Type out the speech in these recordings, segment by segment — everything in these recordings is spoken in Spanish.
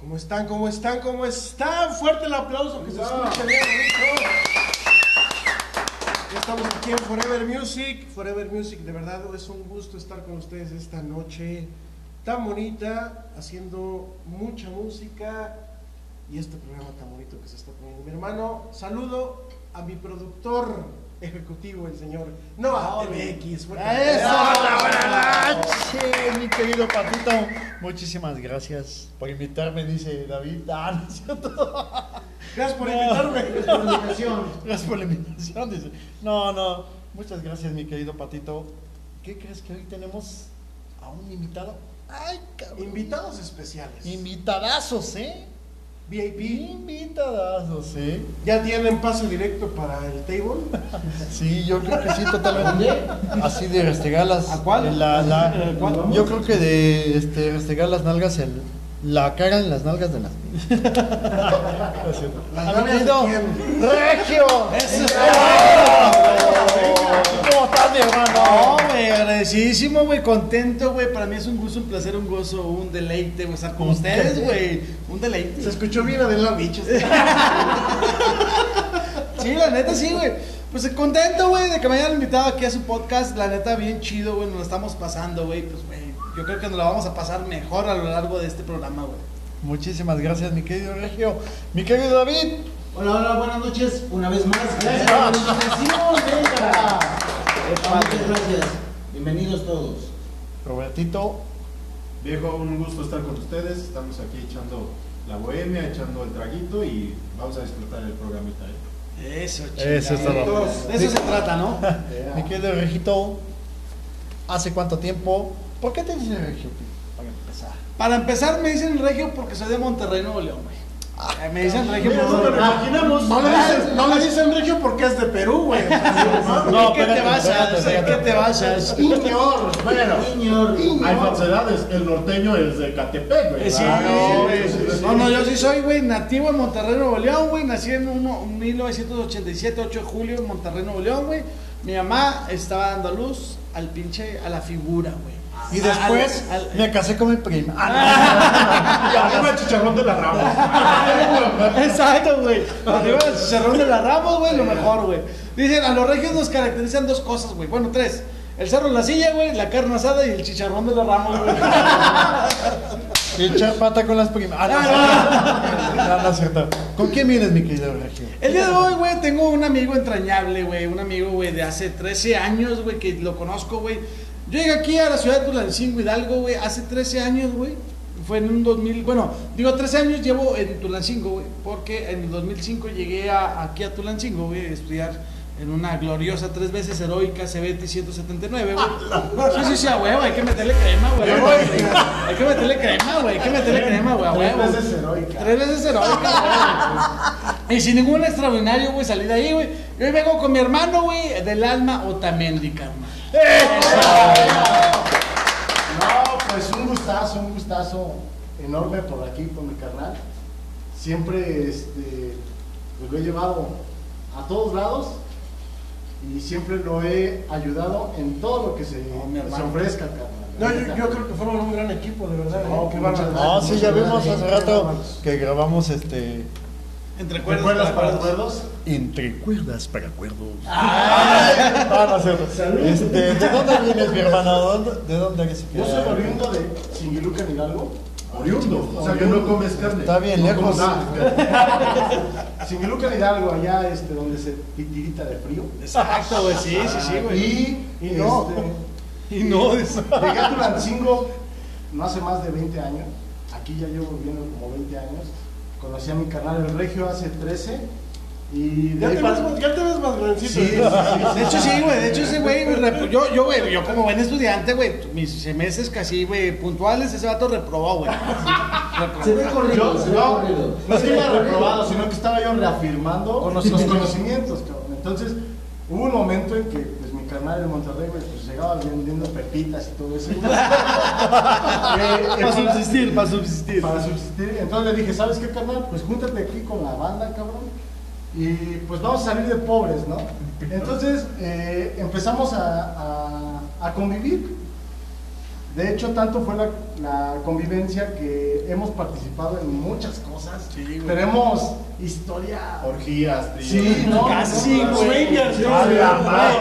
¿Cómo están? ¿Cómo están? ¿Cómo están? Fuerte el aplauso que se escucha bien bonito. Estamos aquí en Forever Music. Forever Music, de verdad es un gusto estar con ustedes esta noche tan bonita, haciendo mucha música y este programa tan bonito que se está poniendo. Mi hermano, saludo a mi productor ejecutivo, el señor Noah MX. Fuerte ¡Eso! ¡Buenas noches, mi querido Patito! Muchísimas gracias por invitarme, dice David. Ah, no es cierto. Gracias por No. invitarme. Por la invitación. Gracias por la invitación, dice. No, no, muchas gracias, mi querido Patito. ¿Qué crees que hoy tenemos a un invitado? ¡Ay, cabrón! Invitados especiales. Invitadazos, ¿eh? VIP. Invitadazos, ¿eh? ¿Ya tienen pase directo para el table? Sí, yo creo que sí, totalmente. Así de restregar las. ¿A cuál? en la- la- ¿A cuál? Yo creo que de este, restregar las nalgas en. La cara en las nalgas de las. Las A mi ¿Cómo estás, mi No, hermano? güey, agradecidísimo, güey, contento, güey. Para mí es un gusto, un placer, un gozo, un deleite, güey, estar con Un ustedes, güey. Un deleite. Se escuchó bien Adela Bichos. Sí, la neta, sí, güey. Pues contento, güey, de que me hayan invitado aquí a su podcast. La neta, bien chido, güey. Nos lo estamos pasando, güey. Pues, güey, yo creo que nos la vamos a pasar mejor a lo largo de este programa, güey. Muchísimas gracias, mi querido Regio. Mi querido David. Hola, hola, buenas noches. Una vez más. Gracias Eso. por la Muchas gracias. Bienvenidos todos. Robertito. Viejo, un gusto estar con ustedes. Estamos aquí echando la bohemia, echando el traguito y vamos a disfrutar el programita. ¿eh? Eso, Eso es chingada. todo. De eso se trata, ¿no? Mi querido Regito. ¿Hace cuánto tiempo? ¿Por qué te dice Regio? Para empezar. Para empezar, me dicen regio porque soy de Monterrey, Nuevo León, güey. Me dicen regio Mira, por no te lo imaginamos. No le dicen, no le dicen regio porque es de Perú, güey. No, ¿Qué te espérate. ¿Qué te vas a Señor, bueno, hay falsedades. El norteño es de Catepec, güey. Sí, Ah. No, no, yo sí soy, güey, nativo en Monterrey, Nuevo León, güey. Nací en uno- 1987, 8 de julio, en Monterrey, Nuevo León, güey. Mi mamá estaba dando luz al pinche, a la figura, güey. Y después Al- al- me casé con mi prima. Ah, Y arriba el chicharrón de la rama. Exacto, güey. Arriba el chicharrón de la Ramos, güey, lo mejor, güey. Dicen, a los regios nos caracterizan dos cosas, güey. Bueno, tres. El cerro en la silla, güey, la carne asada y el chicharrón de la Ramos, güey. no. Y echar pata con las primas. Ah, no, no, no, no es cierto. ¿Con quién vienes, mi querido Regio? El día de hoy, güey, tengo un amigo entrañable, güey. Un amigo, güey, de hace 13 años, güey, que lo conozco, güey. Yo llegué aquí a la ciudad de Tulancingo, Hidalgo, güey, hace 13 años, güey. Fue en un 2000, bueno, digo 13 años llevo en Tulancingo, güey, porque en el 2005 llegué a- aquí a Tulancingo, güey, a estudiar en una gloriosa, tres veces heroica CBT 179, güey. Sí, sí, sí, a huevo, hay que meterle crema, güey. Hay que meterle crema, güey, hay que meterle crema, güey, a Tres huevo. veces heroica. Tres veces heroica, güey. Y sin ningún extraordinario, güey, salí de ahí, güey. Y hoy vengo con mi hermano, güey, del alma Otamendi, carnal. No, pues un gustazo, un gustazo enorme por aquí con mi carnal. Siempre este, pues lo he llevado a todos lados y siempre lo he ayudado en todo lo que se, hermano. ofrezca, carnal. No, yo, yo creo que fueron un gran equipo, de verdad. No, ¿eh? Bárbaro. No, sí, ya vimos hace rato que grabamos este. Entre cuerdas ¿Recuerdas para cuerdas. acuerdos? Entre cuerdas para acuerdos. Ah, no. Este, ¿De dónde vienes, mi hermano? ¿Dónde- ¿De dónde eres? Yo soy oriundo de Singiluca, Hidalgo. Oriundo. O sea que no comes carne. Está bien lejos. Singiluca, Hidalgo, allá este, donde se titirita de frío. Exacto, güey, sí, sí, sí, güey. Y, Y no. este, Y no, es- Llegué a Tulancingo no hace más de 20 años. Aquí ya llevo viviendo como 20 años. Conocí a mi carnal el Regio hace 13. Y de Ya te, para- ves, más- ya te ves más grandecito. Sí, sí, sí. De hecho, sí, güey. De hecho, ese güey, yo, yo, güey, yo como buen estudiante, güey, mis semestres casi, güey, puntuales, ese vato reprobó, güey. Se ve corrido, Yo, se ve no, no es que iba reprobado, sino que estaba yo reafirmando los conocimientos. cabrón. Entonces, hubo un momento en que pues, carnal de Monterrey güey, pues, llegaba vendiendo pepitas y todo eso. Eh, Para subsistir, para subsistir. para subsistir. Entonces le dije, ¿sabes qué, carnal? Pues júntate aquí con la banda, cabrón. Y pues vamos a salir de pobres, ¿no? Entonces eh, empezamos a, a- a convivir. De hecho, tanto fue la, la convivencia que hemos participado en muchas cosas. Sí, güey. Tenemos historia. Orgías, tío. Sí, no, Casi, no, güey. ¿no?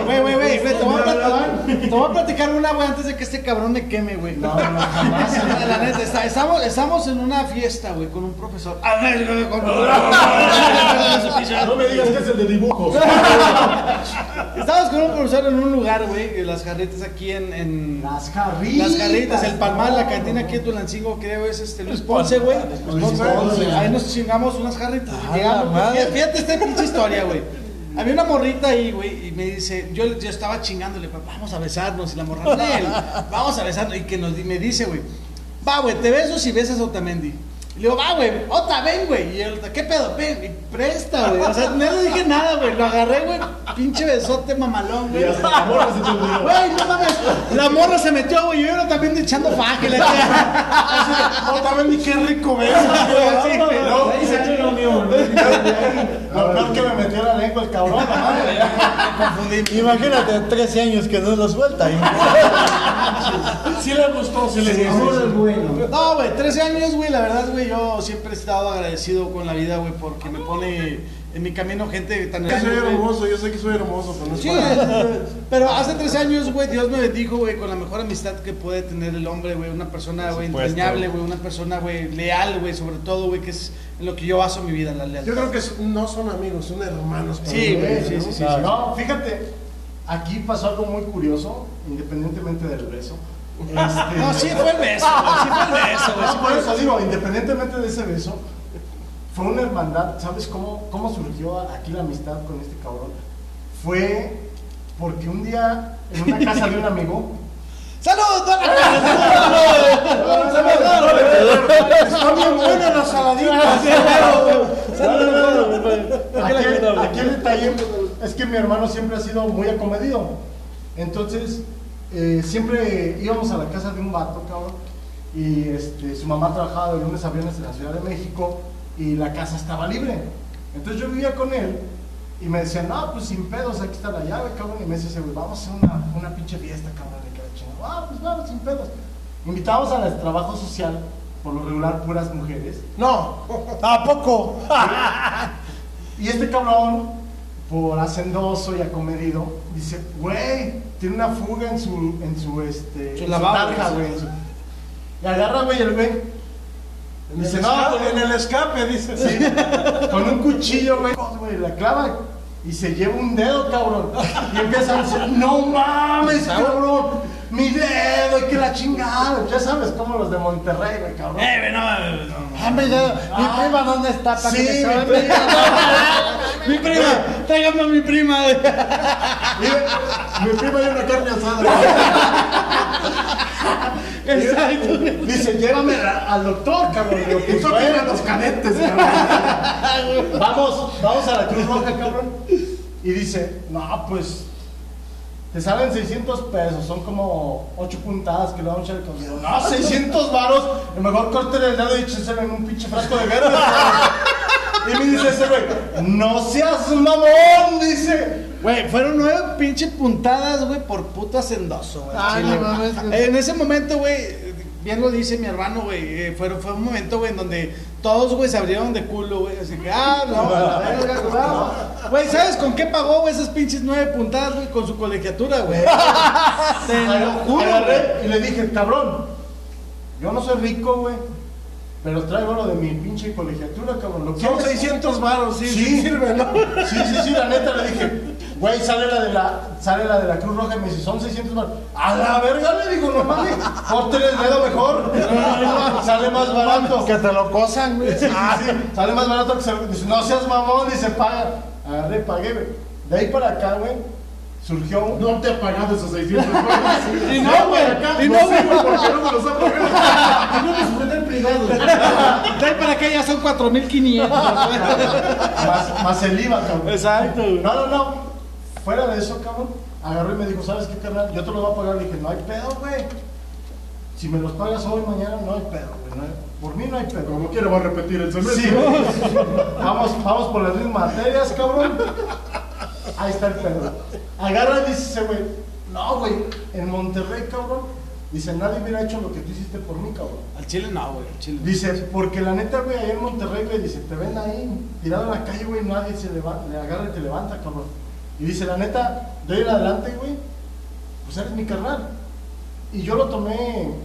Güey, güey, güey, te voy a platicar- te voy a platicar una, güey, antes de que este cabrón me queme, güey. No, no, jamás. La, neta, está- estamos, estamos en una fiesta, güey, con un profesor. A ver, con- No me digas que es el de dibujos. Estamos con un profesor en un lugar, güey, las jarritas aquí en, en- Las jarritas. Las jarritas, el palmar, la cantina aquí en Tulancingo, creo es este Luis Ponce, güey. Ahí nos chingamos unas jarritas. A Llegamos, fíjate esta pinche historia, güey. Había una morrita ahí, güey, y me dice, yo, yo estaba chingándole, "Pa, vamos a besarnos, y la morra, "Nel, vamos a besarnos, y que nos, me dice, güey, va, güey, te beso si besas a Otamendi. Le digo, va, güey, Ota, ven, güey. Y él, ¿qué pedo? Ven, y presta, güey. O sea, no le dije nada, güey. Lo agarré, güey, pinche besote mamalón, güey. La morra se te olvidó. Güey, no mames. La morra se metió, güey. Yo era también echando faje. Le No, también ni qué rico beso. Sí, güey. No, Ahí salió lo mío. Lo peor que me metió la lengua el cabrón, no mames. Imagínate, 13 años que no lo suelta. y- Sí le gustó, sí le gustó. No, güey, 13 años, güey. La verdad, güey, yo siempre he estado agradecido con la vida, güey, porque me pone en mi camino gente tan Yo soy hermoso, yo sé que soy hermoso, pero no es Sí, para- pero hace 13 años, güey, Dios me bendijo, güey, con la mejor amistad que puede tener el hombre, güey. Una persona, güey, entrañable, güey. Una persona, güey, leal, güey, sobre todo, güey, que es en lo que yo baso mi vida, la lealtad. Yo creo que no son amigos, son hermanos. para Sí, mí, güey, ¿no? sí, sí, sí. No, fíjate, aquí pasó algo muy curioso, independientemente del beso. Este, No, sí fue el beso, sí fue el beso, sí No, por eso digo, independientemente de ese beso, fue una hermandad. ¿Sabes cómo, cómo surgió aquí la amistad con este cabrón? Fue porque un día en una casa de un amigo. ¡Salud! ¡Salud! Está bien buena la saladita. Aquí, aquí el detalle es que mi hermano siempre ha sido muy acomedido. Entonces, eh, siempre íbamos a la casa de un vato, cabrón. Y este, su mamá trabajaba de lunes a viernes en la Ciudad de México y la casa estaba libre. Entonces yo vivía con él y me decían, no, pues sin pedos, aquí está la llave, cabrón. Y me decía, vamos a hacer una, una pinche fiesta, cabrón. Y la chingada. Ah, pues vamos, sin pedos. Invitábamos al trabajo social, por lo regular puras mujeres. No, ¿A poco? Y este cabrón, por hacendoso y acomedido, dice, güey, tiene una fuga en su, en su, este, Su en lavabo, tarja, güey. en su- Y agarra, güey, el güey, en Dice, el, no, escape, en el escape, dice. sí, con un cuchillo, güey, la clava y se lleva un dedo, cabrón. Y empieza a decir, no mames, cabrón, mi dedo, y que la chingada. Ya sabes, como los de Monterrey, güey, cabrón. Eh, no, no, no. Ah, mi dedo. Mi prima, ¿dónde está? Para Sí, mi dedo. Mi prima, tráigame a mi prima. mi prima hay una carne asada. Exacto. Dice, llévame a- al doctor, cabrón. Digo, pues, bueno, los cadetes, cabrón. Vamos, vamos a la Cruz Roja, cabrón. Y dice, no, pues, te salen 600 pesos, son como 8 puntadas que le vamos a echar conmigo. No, 600 varos, el mejor corte el dedo y échenselo en un pinche frasco de guerra. Y me dice ese güey, no seas mamón, dice. Güey, fueron nueve pinche puntadas, güey, por puto hacendoso, güey. No mames. En ese momento, güey, bien lo dice mi hermano, güey, eh, fue, fue un momento, güey, en donde todos, güey, se abrieron de culo, güey. Así que, ah, no, güey, ¿sabes con qué pagó, güey, esas pinches nueve puntadas, güey? Con su colegiatura, güey. Te lo juro, y le dije, cabrón, yo no soy rico, güey, pero traigo lo de mi pinche colegiatura, cabrón. ¿Lo Son quieres? 600 varos, sí, sí, Sí. sirve, ¿no? Sí, sí, sí, la neta le dije, güey, sale la de la, sale la de la Cruz Roja y me dice, son 600 baros. A la verga le digo, no mames, córtele el dedo mejor. sale más barato. Que te lo cosan, güey. Ah, sí, sale más barato que se dice, no seas mamón, dice, paga. Agarré, pagué, güey. De ahí para acá, güey, surgió un... No te ha pagado esos 600 pesos. Y no, güey, y no, güey. ¿Por qué no me los ha pagado? No sujeté el privado. De ahí para acá ya son 4500. más, más el IVA, cabrón. Exacto. No, no, no. Fuera de eso, cabrón, agarró y me dijo, ¿sabes qué, carnal? Yo te los voy a pagar. Le dije, no hay pedo, güey. Si me los pagas hoy, mañana, no hay pedo, güey. no Por mí no hay pedo. Como va a repetir el semestre. Sí, vamos, vamos por las mismas materias, cabrón. Ahí está el pedo. Agarra y dice ese güey, no, güey, en Monterrey, cabrón, Dice, nadie hubiera hecho lo que tú hiciste por mí, cabrón. Al chile no, güey. Al chile. Dice, porque la neta, güey, allá en Monterrey, güey, dice, te ven ahí, tirado en la calle, güey, nadie se levanta, le agarra y te levanta, cabrón. Y dice, la neta, de ahí en adelante, güey, pues eres mi carnal. Y yo lo tomé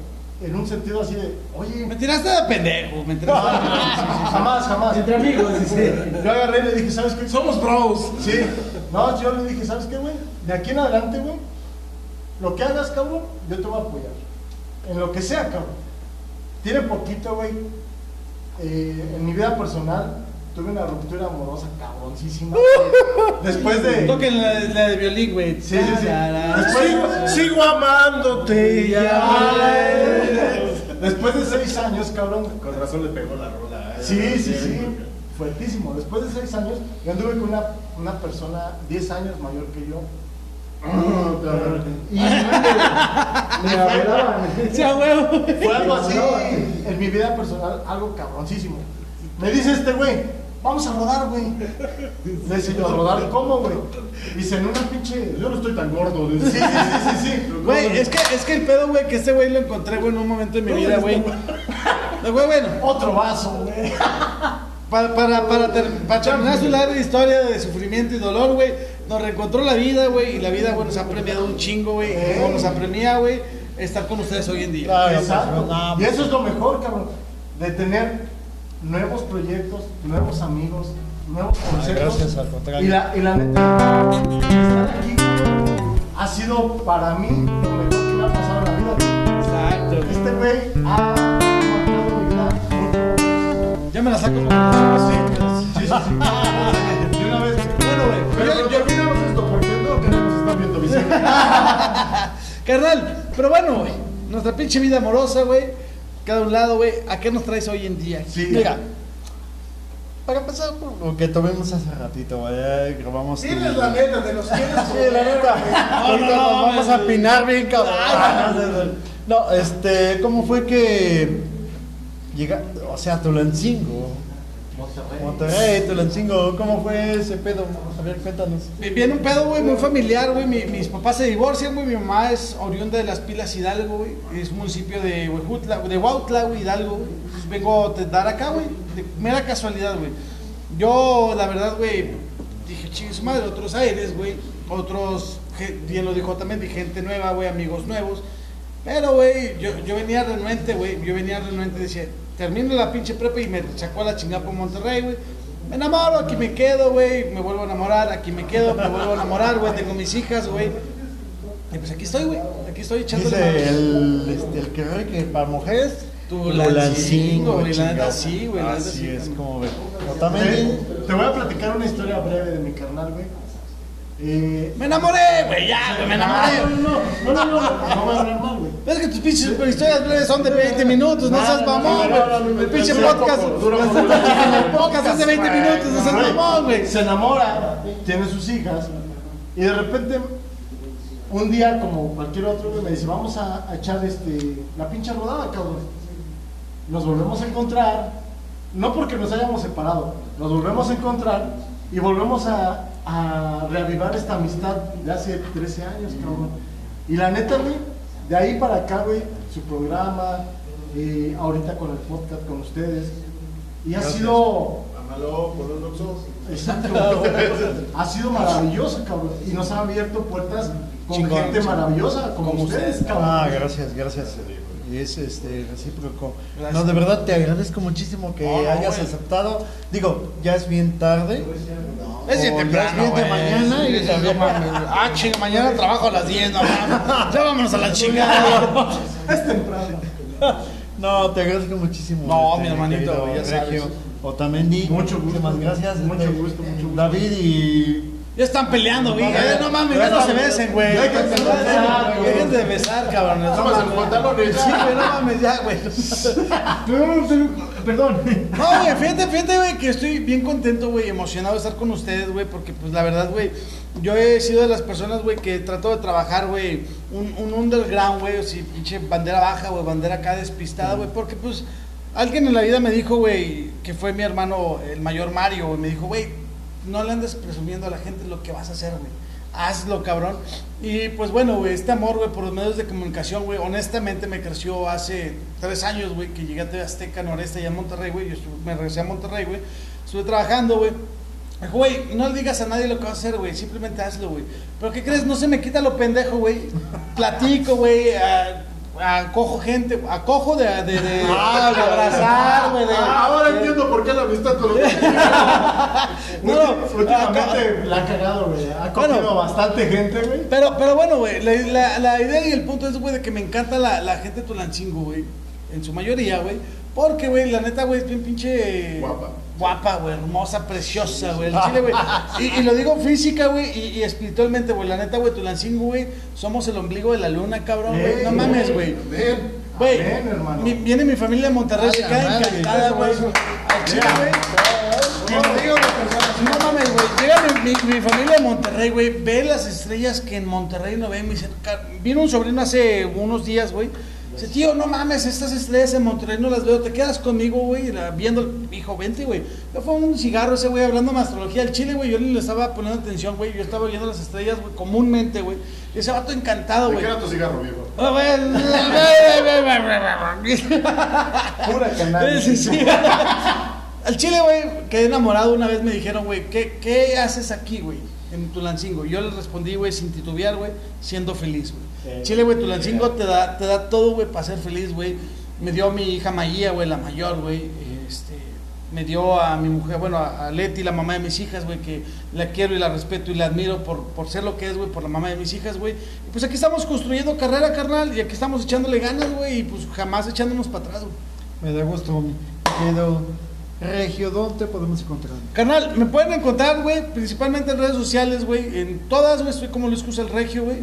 en un sentido así de, oye, Me tiraste de pendejo. Me tiraste de pendejo. jamás, jamás. Entre amigos, dice. Yo agarré y le dije, ¿sabes qué? Somos bros. Sí. No, yo le dije, ¿sabes qué, güey? De aquí en adelante, güey, lo que hagas, cabrón, yo te voy a apoyar. En lo que sea, cabrón. Tiene poquito, güey. eh, en mi vida personal tuve una ruptura amorosa cabroncísima. Después de. Toquen la, la de violín, güey. Sí, sí, sí. Sigo, sigo amándote. Ya. Después de seis años, cabrón. Con razón le pegó la rola. ¿eh? Sí, sí, sí. Fuertísimo. Después de seis años, yo anduve con una, una persona 10 años mayor que yo. Y Me. Sí, huevo. fue algo así en mi vida personal, algo cabroncísimo. Me dice este güey, vamos a rodar, güey. Le dice yo, ¿a rodar cómo, güey? Dice, en una pinche. Yo no estoy tan gordo. Sí, sí, sí, sí, sí. Güey, es que, es que el pedo, güey, que este güey lo encontré, güey, en un momento de mi vida, güey. No, Güey, bueno, Otro vaso, güey. para, para, para, ter- para terminar su larga historia de sufrimiento y dolor, güey, nos reencontró la vida, güey, y la vida, güey, nos ha premiado un chingo, güey, y como nos apremia, güey, estar con ustedes hoy en día. Claro, Exacto. pues, no, Y eso es lo mejor, cabrón. De tener nuevos proyectos, nuevos amigos, nuevos conceptos. gracias, al contrario. Y la, y la neta, estar aquí ha sido para mí lo mejor que me ha pasado en la vida. Exacto. Este güey ha marcado mi vida. Ya me la saco. Sí, sí, sí. sí. De una vez. Bueno, güey, Pero yo- ¿por qué olvidamos esto? Porque no queremos estar viendo visible. Carnal, pero bueno, güey, nuestra pinche vida amorosa, güey, cada un lado, güey, ¿a qué nos traes hoy en día? Sí. Mira, Para empezar, por lo que tuvimos hace ratito, güey, ya grabamos. tu- Tienes la neta de los quieres. Sí, la neta. Ahorita nos vamos a pinar bien, cabrón. No, este, ¿cómo fue que llega, o sea, Tulancingo, Monterrey. Monterrey, Tulancingo, ¿cómo fue ese pedo? A ver, cuéntanos. viene un pedo, güey, muy familiar, güey, mi- mis papás se divorcian, güey, mi mamá es oriunda de Las Pilas Hidalgo, güey, es un municipio de Huejutla, de Huautla, güey, Hidalgo, Entonces vengo a dar acá, güey, de mera casualidad, güey. Yo, la verdad, güey, dije, chingue su madre, otros aires, güey, otros, bien lo dijo también, de gente nueva, güey, amigos nuevos. Pero, güey, yo, yo venía renuente, güey, yo venía renuente, decía, termino la pinche prepa y me sacó a la chingada por Monterrey, güey. Me enamoro, aquí me quedo, güey, me vuelvo a enamorar, aquí me quedo, me vuelvo a enamorar, güey, tengo mis hijas, güey. Y pues aquí estoy, güey, aquí estoy echándole Dice el, este, el que ve que para mujeres. Tulancingo, güey, la neta chingado. sí, güey, neta Así sí, es, también. como ve. Te voy a platicar una historia breve de mi carnal, güey. Eh, Me enamoré, güey, ya, güey, me enamoré. no, no, no, no, no, no voy a hablar mal, güey. Es que tus pinches historias breves son de 20 minutos, no seas mamón, güey. El pinche podcast, el podcast es de 20 minutos, no seas mamón, güey. Se enamora, tiene sus hijas, y de repente, un día, como cualquier otro, me dice, vamos a, a echar este, la pinche rodada, cabrón. Nos volvemos a encontrar, no porque nos hayamos separado, nos volvemos a encontrar y volvemos a, a reavivar esta amistad de hace 13 años, cabrón. Y la neta, güey, de ahí para acá, güey, su programa, eh, ahorita con el podcast con ustedes, y ha sido... Ámalo por los. Exacto. ha sido maravilloso, cabrón. Y nos ha abierto puertas con Chingón, gente chingón. maravillosa como, Como ustedes, ustedes. cabrón. Ah, gracias, gracias. Y es este recíproco. Gracias. No, de verdad te agradezco muchísimo que No, no, hayas aceptado. Digo, ya es bien tarde. Es bien O ya temprano, es bien de mañana y Sí, no güey. Ah, chinga, mañana trabajo a las 10, no. Ya vámonos a la chingada. Es temprano. No, te agradezco muchísimo. No, mi hermanito, ya. Regio Otamendi. Mucho gusto. Muchísimas gracias. Mucho este, gusto, mucho gusto. David y. Ya están peleando, güey. Eh, No mames, ya no se besen, güey. Déjense de besar, güey. Dejen de besar, Nada más en mames. pantalones. Sí, güey, no mames, ya, güey. Perdón. No, güey, fíjate, fíjate, güey, que estoy bien contento, güey, emocionado de estar con ustedes, güey, porque, pues, la verdad, güey, yo he sido de las personas, güey, que trato de trabajar, güey, un, un underground, güey, o si pinche bandera baja, güey, bandera acá despistada, güey, porque, pues, alguien en la vida me dijo, güey, que fue mi hermano, el mayor Mario, güey, me dijo, güey, no le andes presumiendo a la gente lo que vas a hacer, güey. hazlo, cabrón. Y pues bueno, güey, este amor, güey, por los medios de comunicación, güey, honestamente me creció hace tres años, güey, que llegué a TV Azteca Noreste allá en Monterrey, güey. Yo me regresé a Monterrey, güey. Estuve trabajando, güey. Güey, no le digas a nadie lo que vas a hacer, güey, simplemente hazlo, güey. Pero ¿qué crees? No se me quita lo pendejo, güey. Platico, güey, a- acojo gente, acojo de, de, de, Ah, de abrazar, güey. Ah, ahora de- entiendo por qué la amistad con los No, no, Últimamente la ha cagado, güey. Ha cogido Bueno. bastante gente, güey. Pero, pero bueno, güey, la, la- la idea y el punto es, güey, de que me encanta la, la gente de Tulancingo, güey. En su mayoría, güey. Porque, güey, la neta, güey, es bien pinche... Guapa. Guapa, güey, hermosa, preciosa, güey. El chile, güey. Y, y lo digo física, güey, y, y espiritualmente, güey. La neta, güey, Tulancingo, güey, somos el ombligo de la luna, cabrón, güey. No mames, güey. güey. Mi- viene mi familia de Monterrey, se queda encantada, güey. Al chile. No mames, güey. Llega mi, mi- mi familia de Monterrey, güey. Ve las estrellas que en Monterrey no ven. Me dice, "Ca- vino un sobrino hace unos días, güey. Dice, tío, no mames, estas estrellas en Monterrey no las veo. Te quedas conmigo, güey. Viendo, el hijo, vente, güey. Yo fue un cigarro ese, güey, hablando de astrología. El chile, güey, yo ni le estaba poniendo atención, güey. Yo estaba viendo las estrellas, güey, comúnmente, güey. Y ese vato encantado, ¿De güey. qué era tu cigarro, viejo? Ah, güey. Pura. Sí, sí. Al chile, güey, quedé enamorado. Una vez me dijeron, güey, ¿qué, ¿qué haces aquí, güey? En Tulancingo. Yo les respondí, güey, sin titubear, güey, siendo feliz, güey. Chile, güey, Tulancingo te da, te da todo, güey, para ser feliz, güey. Me dio a mi hija Maía, güey, la mayor, güey. Este, me dio a mi mujer, bueno, a Leti, la mamá de mis hijas, güey, que la quiero y la respeto y la admiro por, por ser lo que es, güey, por la mamá de mis hijas, güey. Y pues aquí estamos construyendo carrera, carnal, y aquí estamos echándole ganas, güey, y pues jamás echándonos para atrás, güey. Me da gusto, mi querido Regio, ¿dónde podemos encontrar? Carnal, me pueden encontrar, güey, principalmente en redes sociales, güey, en todas, güey, estoy como Luis Cruz el Regio, güey.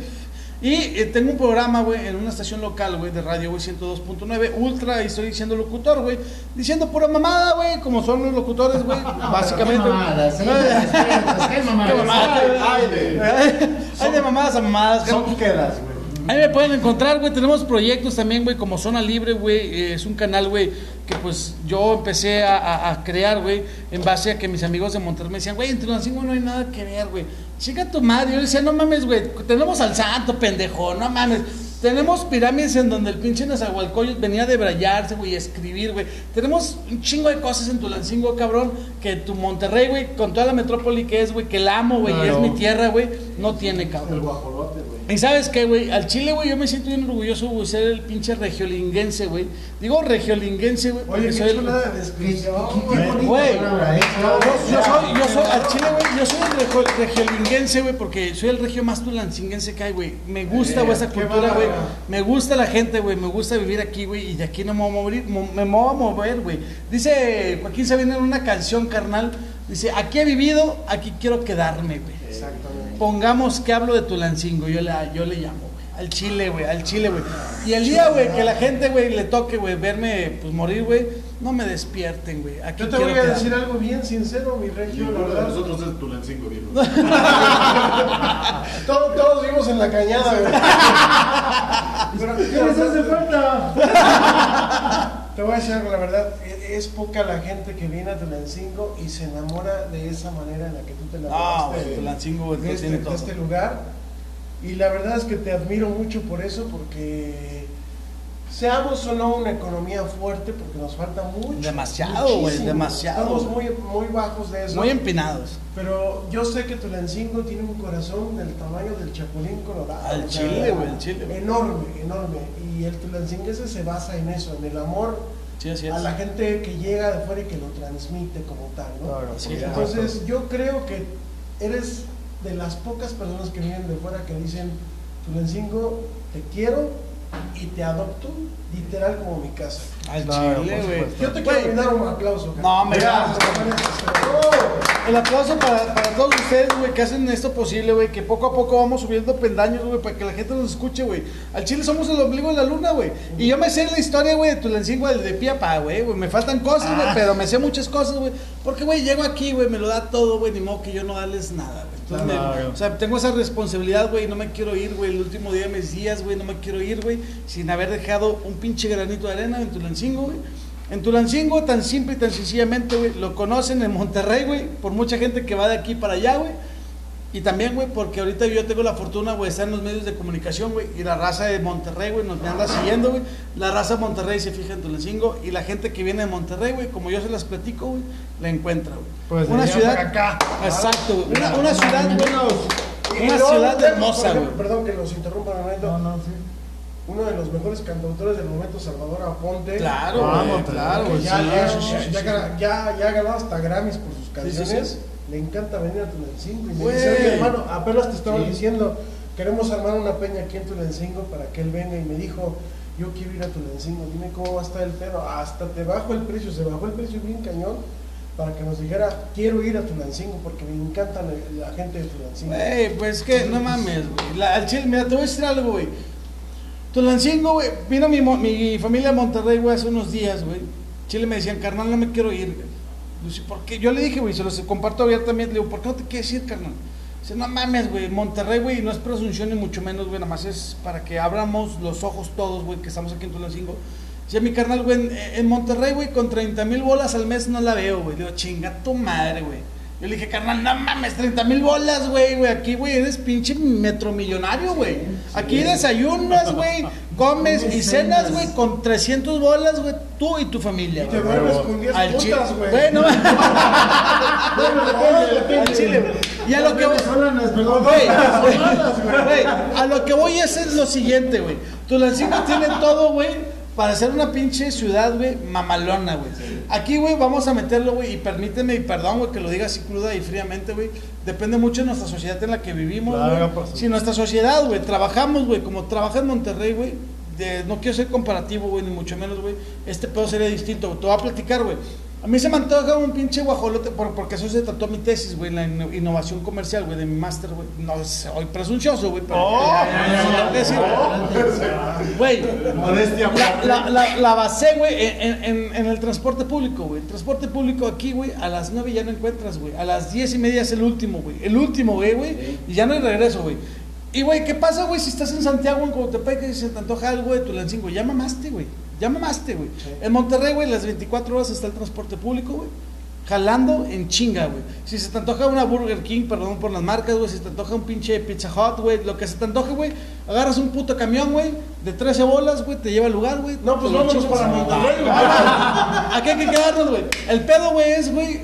Y eh, tengo un programa, güey, en una estación local, güey, de radio, güey, 102.9, ultra, y estoy siendo locutor, güey, diciendo pura mamada, güey, como son los locutores, güey, básicamente. Qué mamadas, sí, qué mamadas. qué mamadas, güey. Ay, de- Hay de mamadas a mamadas, Son quedas, güey. Ahí me pueden encontrar, güey. Tenemos proyectos también, güey, como Zona Libre, güey. eh, es un canal, güey, que pues yo empecé a, a- a crear, güey, en base a que mis amigos de Monterrey me decían, güey, en Tulancingo no hay nada que ver, güey. Chica tu madre. Yo le decía, no mames, güey. Tenemos al santo, pendejo, no mames. Tenemos pirámides en donde el pinche Nezahualcóyotl venía a debrayarse, güey, a escribir, güey. Tenemos un chingo de cosas en Tulancingo, cabrón, que tu Monterrey, güey, con toda la metrópoli que es, güey, que la amo, güey, y es mi tierra, güey, no tiene, cabrón. El. ¿Y sabes qué, güey? Al Chile, güey, yo me siento bien orgulloso de ser el pinche regiolinguense, güey. Digo regiolinguense, güey, Oye, soy el... Qué, descripción, güey. Güey. ¿eh? Yo, soy, yo soy, al Chile, güey, yo soy el regio- regiolinguense, güey, porque soy el regio más tulancinguense que hay, güey. Me gusta, güey, esa cultura, güey. Me gusta la gente, güey. Me gusta vivir aquí, güey, y de aquí no me voy a mover, mo- me voy a mover, güey. Dice Joaquín Sabina en una canción, carnal, dice, aquí he vivido, aquí quiero quedarme, güey. Exactamente. Pongamos que hablo de Tulancingo, yo le, yo le llamo, güey. Al chile, güey, al chile, güey. Y el día, güey, que la gente, güey, le toque, güey, verme, pues, morir, güey, no me despierten, güey. Aquí Yo te voy a quedarme. decir algo bien sincero, mi regio, la verdad. nosotros es Tulancingo, viejo. Todos, todos vimos en la cañada, güey. Pero, ¿Qué les hace falta? Te voy a decir la verdad, e- es poca la gente que viene a Tulancingo y se enamora de esa manera en la que tú te enamoraste güey, Tulancingo, de, este, de este lugar. Y la verdad es que te admiro mucho por eso, porque seamos o no una economía fuerte, porque nos falta mucho. Demasiado, güey, demasiado. Estamos muy, muy bajos de eso. Muy empinados. Pero yo sé que Tulancingo tiene un corazón del tamaño del chapulín colorado. Al chile, güey, al chile, güey. Enorme, enorme. Y el tulancinguense se basa en eso, en el amor Sí, así es. a la gente que llega de fuera y que lo transmite como tal, ¿no? Claro, Sí, Entonces yo creo que eres de las pocas personas que vienen de fuera que dicen, Tulancingo, te quiero y te adopto literal como mi casa. Al Claro, chile, güey. Yo te quiero brindar un aplauso. cara. No, me Gracias, El aplauso para, para todos ustedes, güey, que hacen esto posible, güey, que poco a poco vamos subiendo pendaños, güey, para que la gente nos escuche, güey. Al Chile somos el ombligo de la luna, güey. Y yo me sé la historia, güey, de Tulancingo, el de pie a pa, güey. Me faltan cosas, güey, pero me sé muchas cosas, güey. Porque, güey, llego aquí, güey, me lo da todo, güey, ni modo que yo no darles nada, güey. Entonces, me- Claro. o sea, tengo esa responsabilidad, güey, no me quiero ir, güey, el último día de mis días, güey, no me quiero ir, güey, sin haber dejado un pinche granito de arena en Tulancingo, güey. En Tulancingo, tan simple y tan sencillamente, güey, lo conocen en Monterrey, güey, por mucha gente que va de aquí para allá, güey. Y también, güey, porque ahorita yo tengo la fortuna, güey, de estar en los medios de comunicación, güey, y la raza de Monterrey, güey, nos me anda siguiendo, güey. La raza de Monterrey se fija en Tulancingo y la gente que viene de Monterrey, güey, como yo se las platico, güey, la encuentra, güey. Pues una ciudad acá. Exacto, güey. Una, una ciudad, güey, una ciudad hermosa, güey. Perdón que los interrumpa un momento. No, no, sí. Uno de los mejores cantautores del momento, Salvador Aponte. Claro, Ah, güey, Monterrey. claro, ya, ya, ya, ha ganado hasta Grammys por sus sí, canciones. Le encanta venir a Tulancingo. Y me dice, "Oye, hermano, apenas te estaba Sí. diciendo, queremos armar una peña aquí en Tulancingo para que él venga. Y me dijo, yo quiero ir a Tulancingo, dime cómo va a estar el pedo. Hasta te bajo el precio, se bajó el precio bien cañón. Para que nos dijera, quiero ir a Tulancingo porque me encanta la, la gente de Tulancingo. Güey, pues que no mames, güey. Al chile, mira, te voy a decir algo, güey. Tulancingo, güey. Vino mi, mi familia a Monterrey, güey, hace unos días, güey. Chile me decían, carnal, no me quiero ir, güey. Dice, ¿por qué? Yo le dije, güey, se los comparto abiertamente. Le digo, ¿por qué no te quieres ir, carnal? Dice, no mames, güey. Monterrey, güey, no es presunción ni mucho menos, güey. Nada más es para que abramos los ojos todos, güey, que estamos aquí en Tulancingo. Dice, mi carnal, güey, en, Monterrey, güey, con 30 mil bolas al mes no la veo, güey. Digo, chinga tu madre, güey. Yo le dije, carnal, no mames, 30 mil bolas, güey, güey. Aquí, güey, eres pinche metromillonario, güey. Aquí desayunas, güey, comes y cenas, güey, con 300 bolas, güey, tú y tu familia, Y te duermes con 10 Al putas, güey. Bueno. Al chile, güey. Y a lo que voy, güey, a lo que voy es, es lo siguiente, güey. Tulancingo tiene todo, güey, para ser una pinche ciudad, güey, mamalona, güey. Aquí, güey, vamos a meterlo, güey, y permíteme, y perdón, güey, que lo diga así cruda y fríamente, güey. Depende mucho de nuestra sociedad en la que vivimos, Claro, güey. Si nuestra sociedad, güey, trabajamos, güey, como trabaja en Monterrey, güey, de- no quiero ser comparativo, güey, ni mucho menos, güey, este pedo sería distinto. güey. Te voy a platicar, güey. A mí se me antoja un pinche guajolote, por- porque eso se trató mi tesis, güey, la inno- innovación comercial, güey, de mi máster, güey. No soy presuncioso, güey, pero... Güey, la, basé, güey, en, en- en el transporte público, güey. El transporte público aquí, güey, a las 9 ya no encuentras, güey. A las 10 y media es el último, güey. El último, güey, güey. Y ya no hay regreso, güey. Y, güey, ¿qué pasa, güey, si estás en Santiago, en Coatepec, y se te antoja algo de Tulancingo? Ya mamaste, güey. Ya mamaste, güey. En Monterrey, güey, las 24 horas está el transporte público, güey. Jalando en chinga, güey. Si se te antoja una Burger King, perdón por las marcas, güey. Si se te antoja un pinche Pizza Hut, güey. Lo que se te antoje, güey. Agarras un puto camión, güey. De 13 bolas, güey. Te lleva al lugar, güey. No, pues vámonos para Monterrey, güey. Aquí hay que quedarnos, güey. El pedo, güey, es, güey,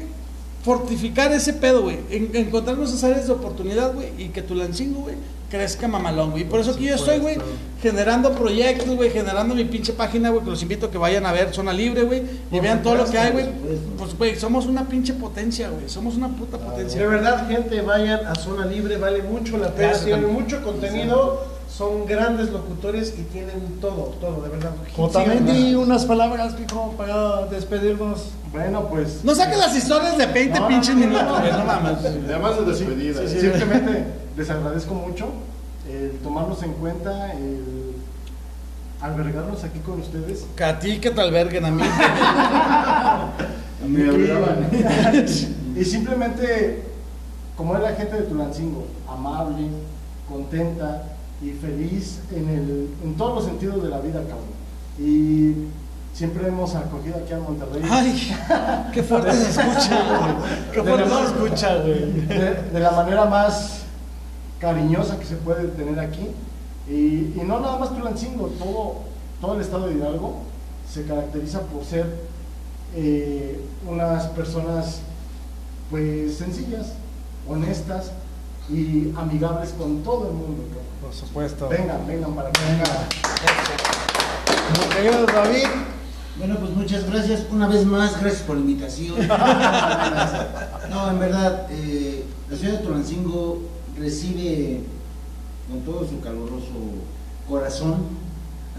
fortificar ese pedo, güey. En- encontrarnos esas áreas de oportunidad, güey. Y que Tulancingo, güey, crezca mamalón, güey. Por eso aquí yo estoy, güey, generando proyectos, güey, generando mi pinche página, güey, que los invito a que vayan a ver Zona Libre, güey. Y vean todo lo que hay, güey. Pues, güey, somos una pinche potencia, güey. Somos una puta potencia. De verdad, gente, vayan a Zona Libre, vale mucho la pena, mucho contenido, son grandes locutores y tienen todo, todo, de verdad. O también di Síganla. unas palabras, mijo, para despedirnos. Bueno, pues No saques las historias de 20 No, pinches no, no, minutos, no. mames. Además de despedida. sí, ¿eh? simplemente les agradezco mucho el tomarnos en cuenta, el albergarnos aquí con ustedes. Que a ti que te alberguen a mí. Me albergaban. y simplemente, como es la gente de Tulancingo, amable, contenta y feliz en, el, en todos los sentidos de la vida, cabrón. Y siempre hemos acogido aquí a Monterrey. Ay, qué fuerte se escucha. Qué fuerte se escucha, güey. de, de la manera más cariñosa que se puede tener aquí. Y, y no nada más Tulancingo, todo, todo el estado de Hidalgo se caracteriza por ser eh, unas personas pues sencillas, honestas y amigables con todo el mundo. Por supuesto. Vengan, vengan para que vengan. Mi querido David, Bueno, pues muchas gracias. Una vez más, gracias por la invitación. No, en verdad, eh, la ciudad de Tulancingo recibe con todo su caluroso corazón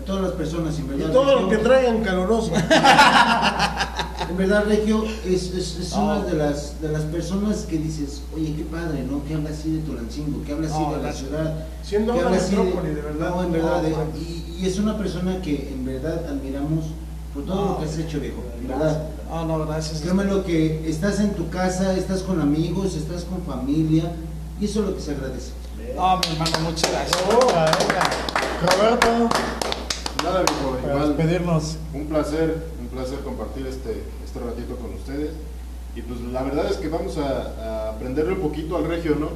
a todas las personas, en Y verdad. todo lo que traigan caloroso. En verdad, Regio es, es, es No. una de las, de las personas que dices, oye, qué padre, ¿no? Que habla así de Tulancingo, que habla así de la ciudad. Siendo que una metrópoli, de verdad. No, en verdad. No, eh, y, y es una persona que en verdad admiramos por todo No. lo que has hecho, viejo. En verdad. No, no, gracias. Créeme lo que estás en tu casa, estás con amigos, estás con familia, y eso es lo que se agradece. No, mi hermano, muchas gracias. venga. Roberto, Nada, viejo, para igual. despedirnos. Un placer, placer compartir este, este ratito con ustedes. Y pues la verdad es que vamos a, a aprenderle un poquito al regio, ¿no?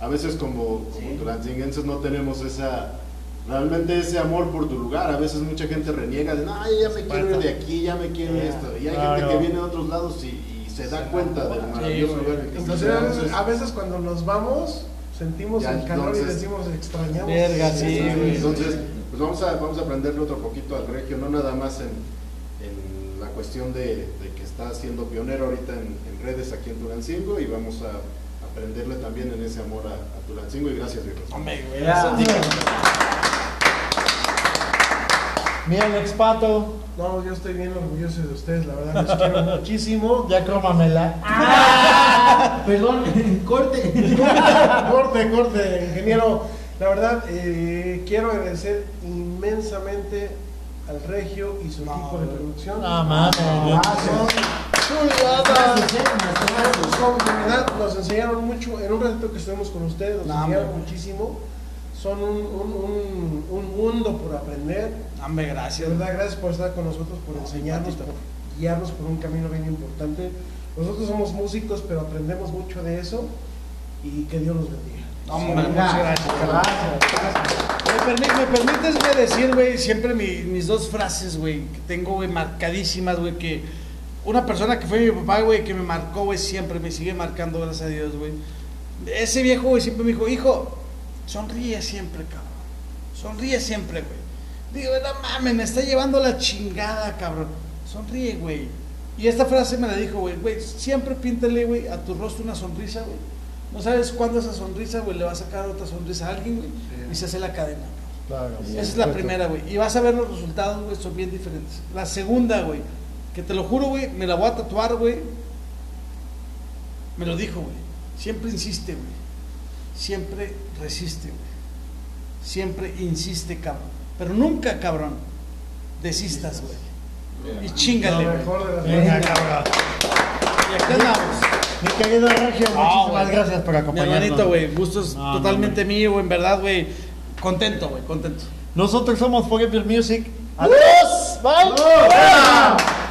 a veces como, como Sí. no tenemos esa, realmente ese amor por tu lugar. A veces mucha gente reniega de, no, ya me quiero ir de aquí, ya me quiero Ya, esto. Y hay claro. gente que viene de otros lados y, y se da cuenta del maravilloso lugar en que veces, Entonces, a veces cuando nos vamos sentimos Ya, el calor y entonces- decimos extrañamos. Verga, sí, güey. Entonces, pues vamos a, vamos a aprenderle otro poquito al regio, no nada más en, cuestión de, de que está siendo pionero ahorita en, en redes aquí en Tulancingo y vamos a aprenderle también en ese amor a, a Tulancingo y gracias. Hombre. Ya. Mira el expato, No, yo estoy bien orgulloso de ustedes, la verdad, los quiero muchísimo. ya crómamela. Perdón, corte. corte, corte, ingeniero. La verdad, eh, quiero agradecer inmensamente al Regio y su No, equipo de producción. Ah, de verdad, nos enseñaron mucho. En un ratito que estuvimos con ustedes, nos No, enseñaron muchísimo. Son un, un, un, un mundo por aprender. Hombre, De gracias. verdad, gracias por estar con nosotros, por enseñarnos, por guiarnos por un camino bien importante. Nosotros somos músicos, pero aprendemos mucho de eso y que Dios los bendiga. Hombre, muchas gracias. Me, permi- me permites, güey, decir, güey, siempre mi- mis dos frases, güey, que tengo, güey, marcadísimas, güey, que una persona que fue mi papá, güey, que me marcó, güey, siempre, me sigue marcando, gracias a Dios, güey. Ese viejo, güey, siempre me dijo, hijo, sonríe siempre, cabrón. Sonríe siempre, güey. Digo, no mames, me está llevando la chingada, cabrón. Sonríe, güey. Y esta frase me la dijo, güey, güey, siempre píntale, güey, a tu rostro una sonrisa, güey. No sabes cuándo esa sonrisa, güey, le va a sacar otra sonrisa a alguien, güey, y se hace la cadena. Claro. Esa es la primera, güey. Y vas a ver los resultados, güey, son bien diferentes. La segunda, güey, que te lo juro, güey, me la voy a tatuar, güey. Me lo dijo, güey. Siempre insiste, güey. Siempre resiste, güey. Siempre insiste, cabrón. Pero nunca, cabrón, desistas, güey. Y chingale, Lo güey. Venga, cabrón. Y aquí andamos. Mi querido Regio, No, muchísimas güey. gracias por Mi acompañarnos. hermanito, güey, gustos No, no, totalmente mío, en verdad, güey. Contento, güey, contento. Nosotros somos Forever Music. Adiós. Bye.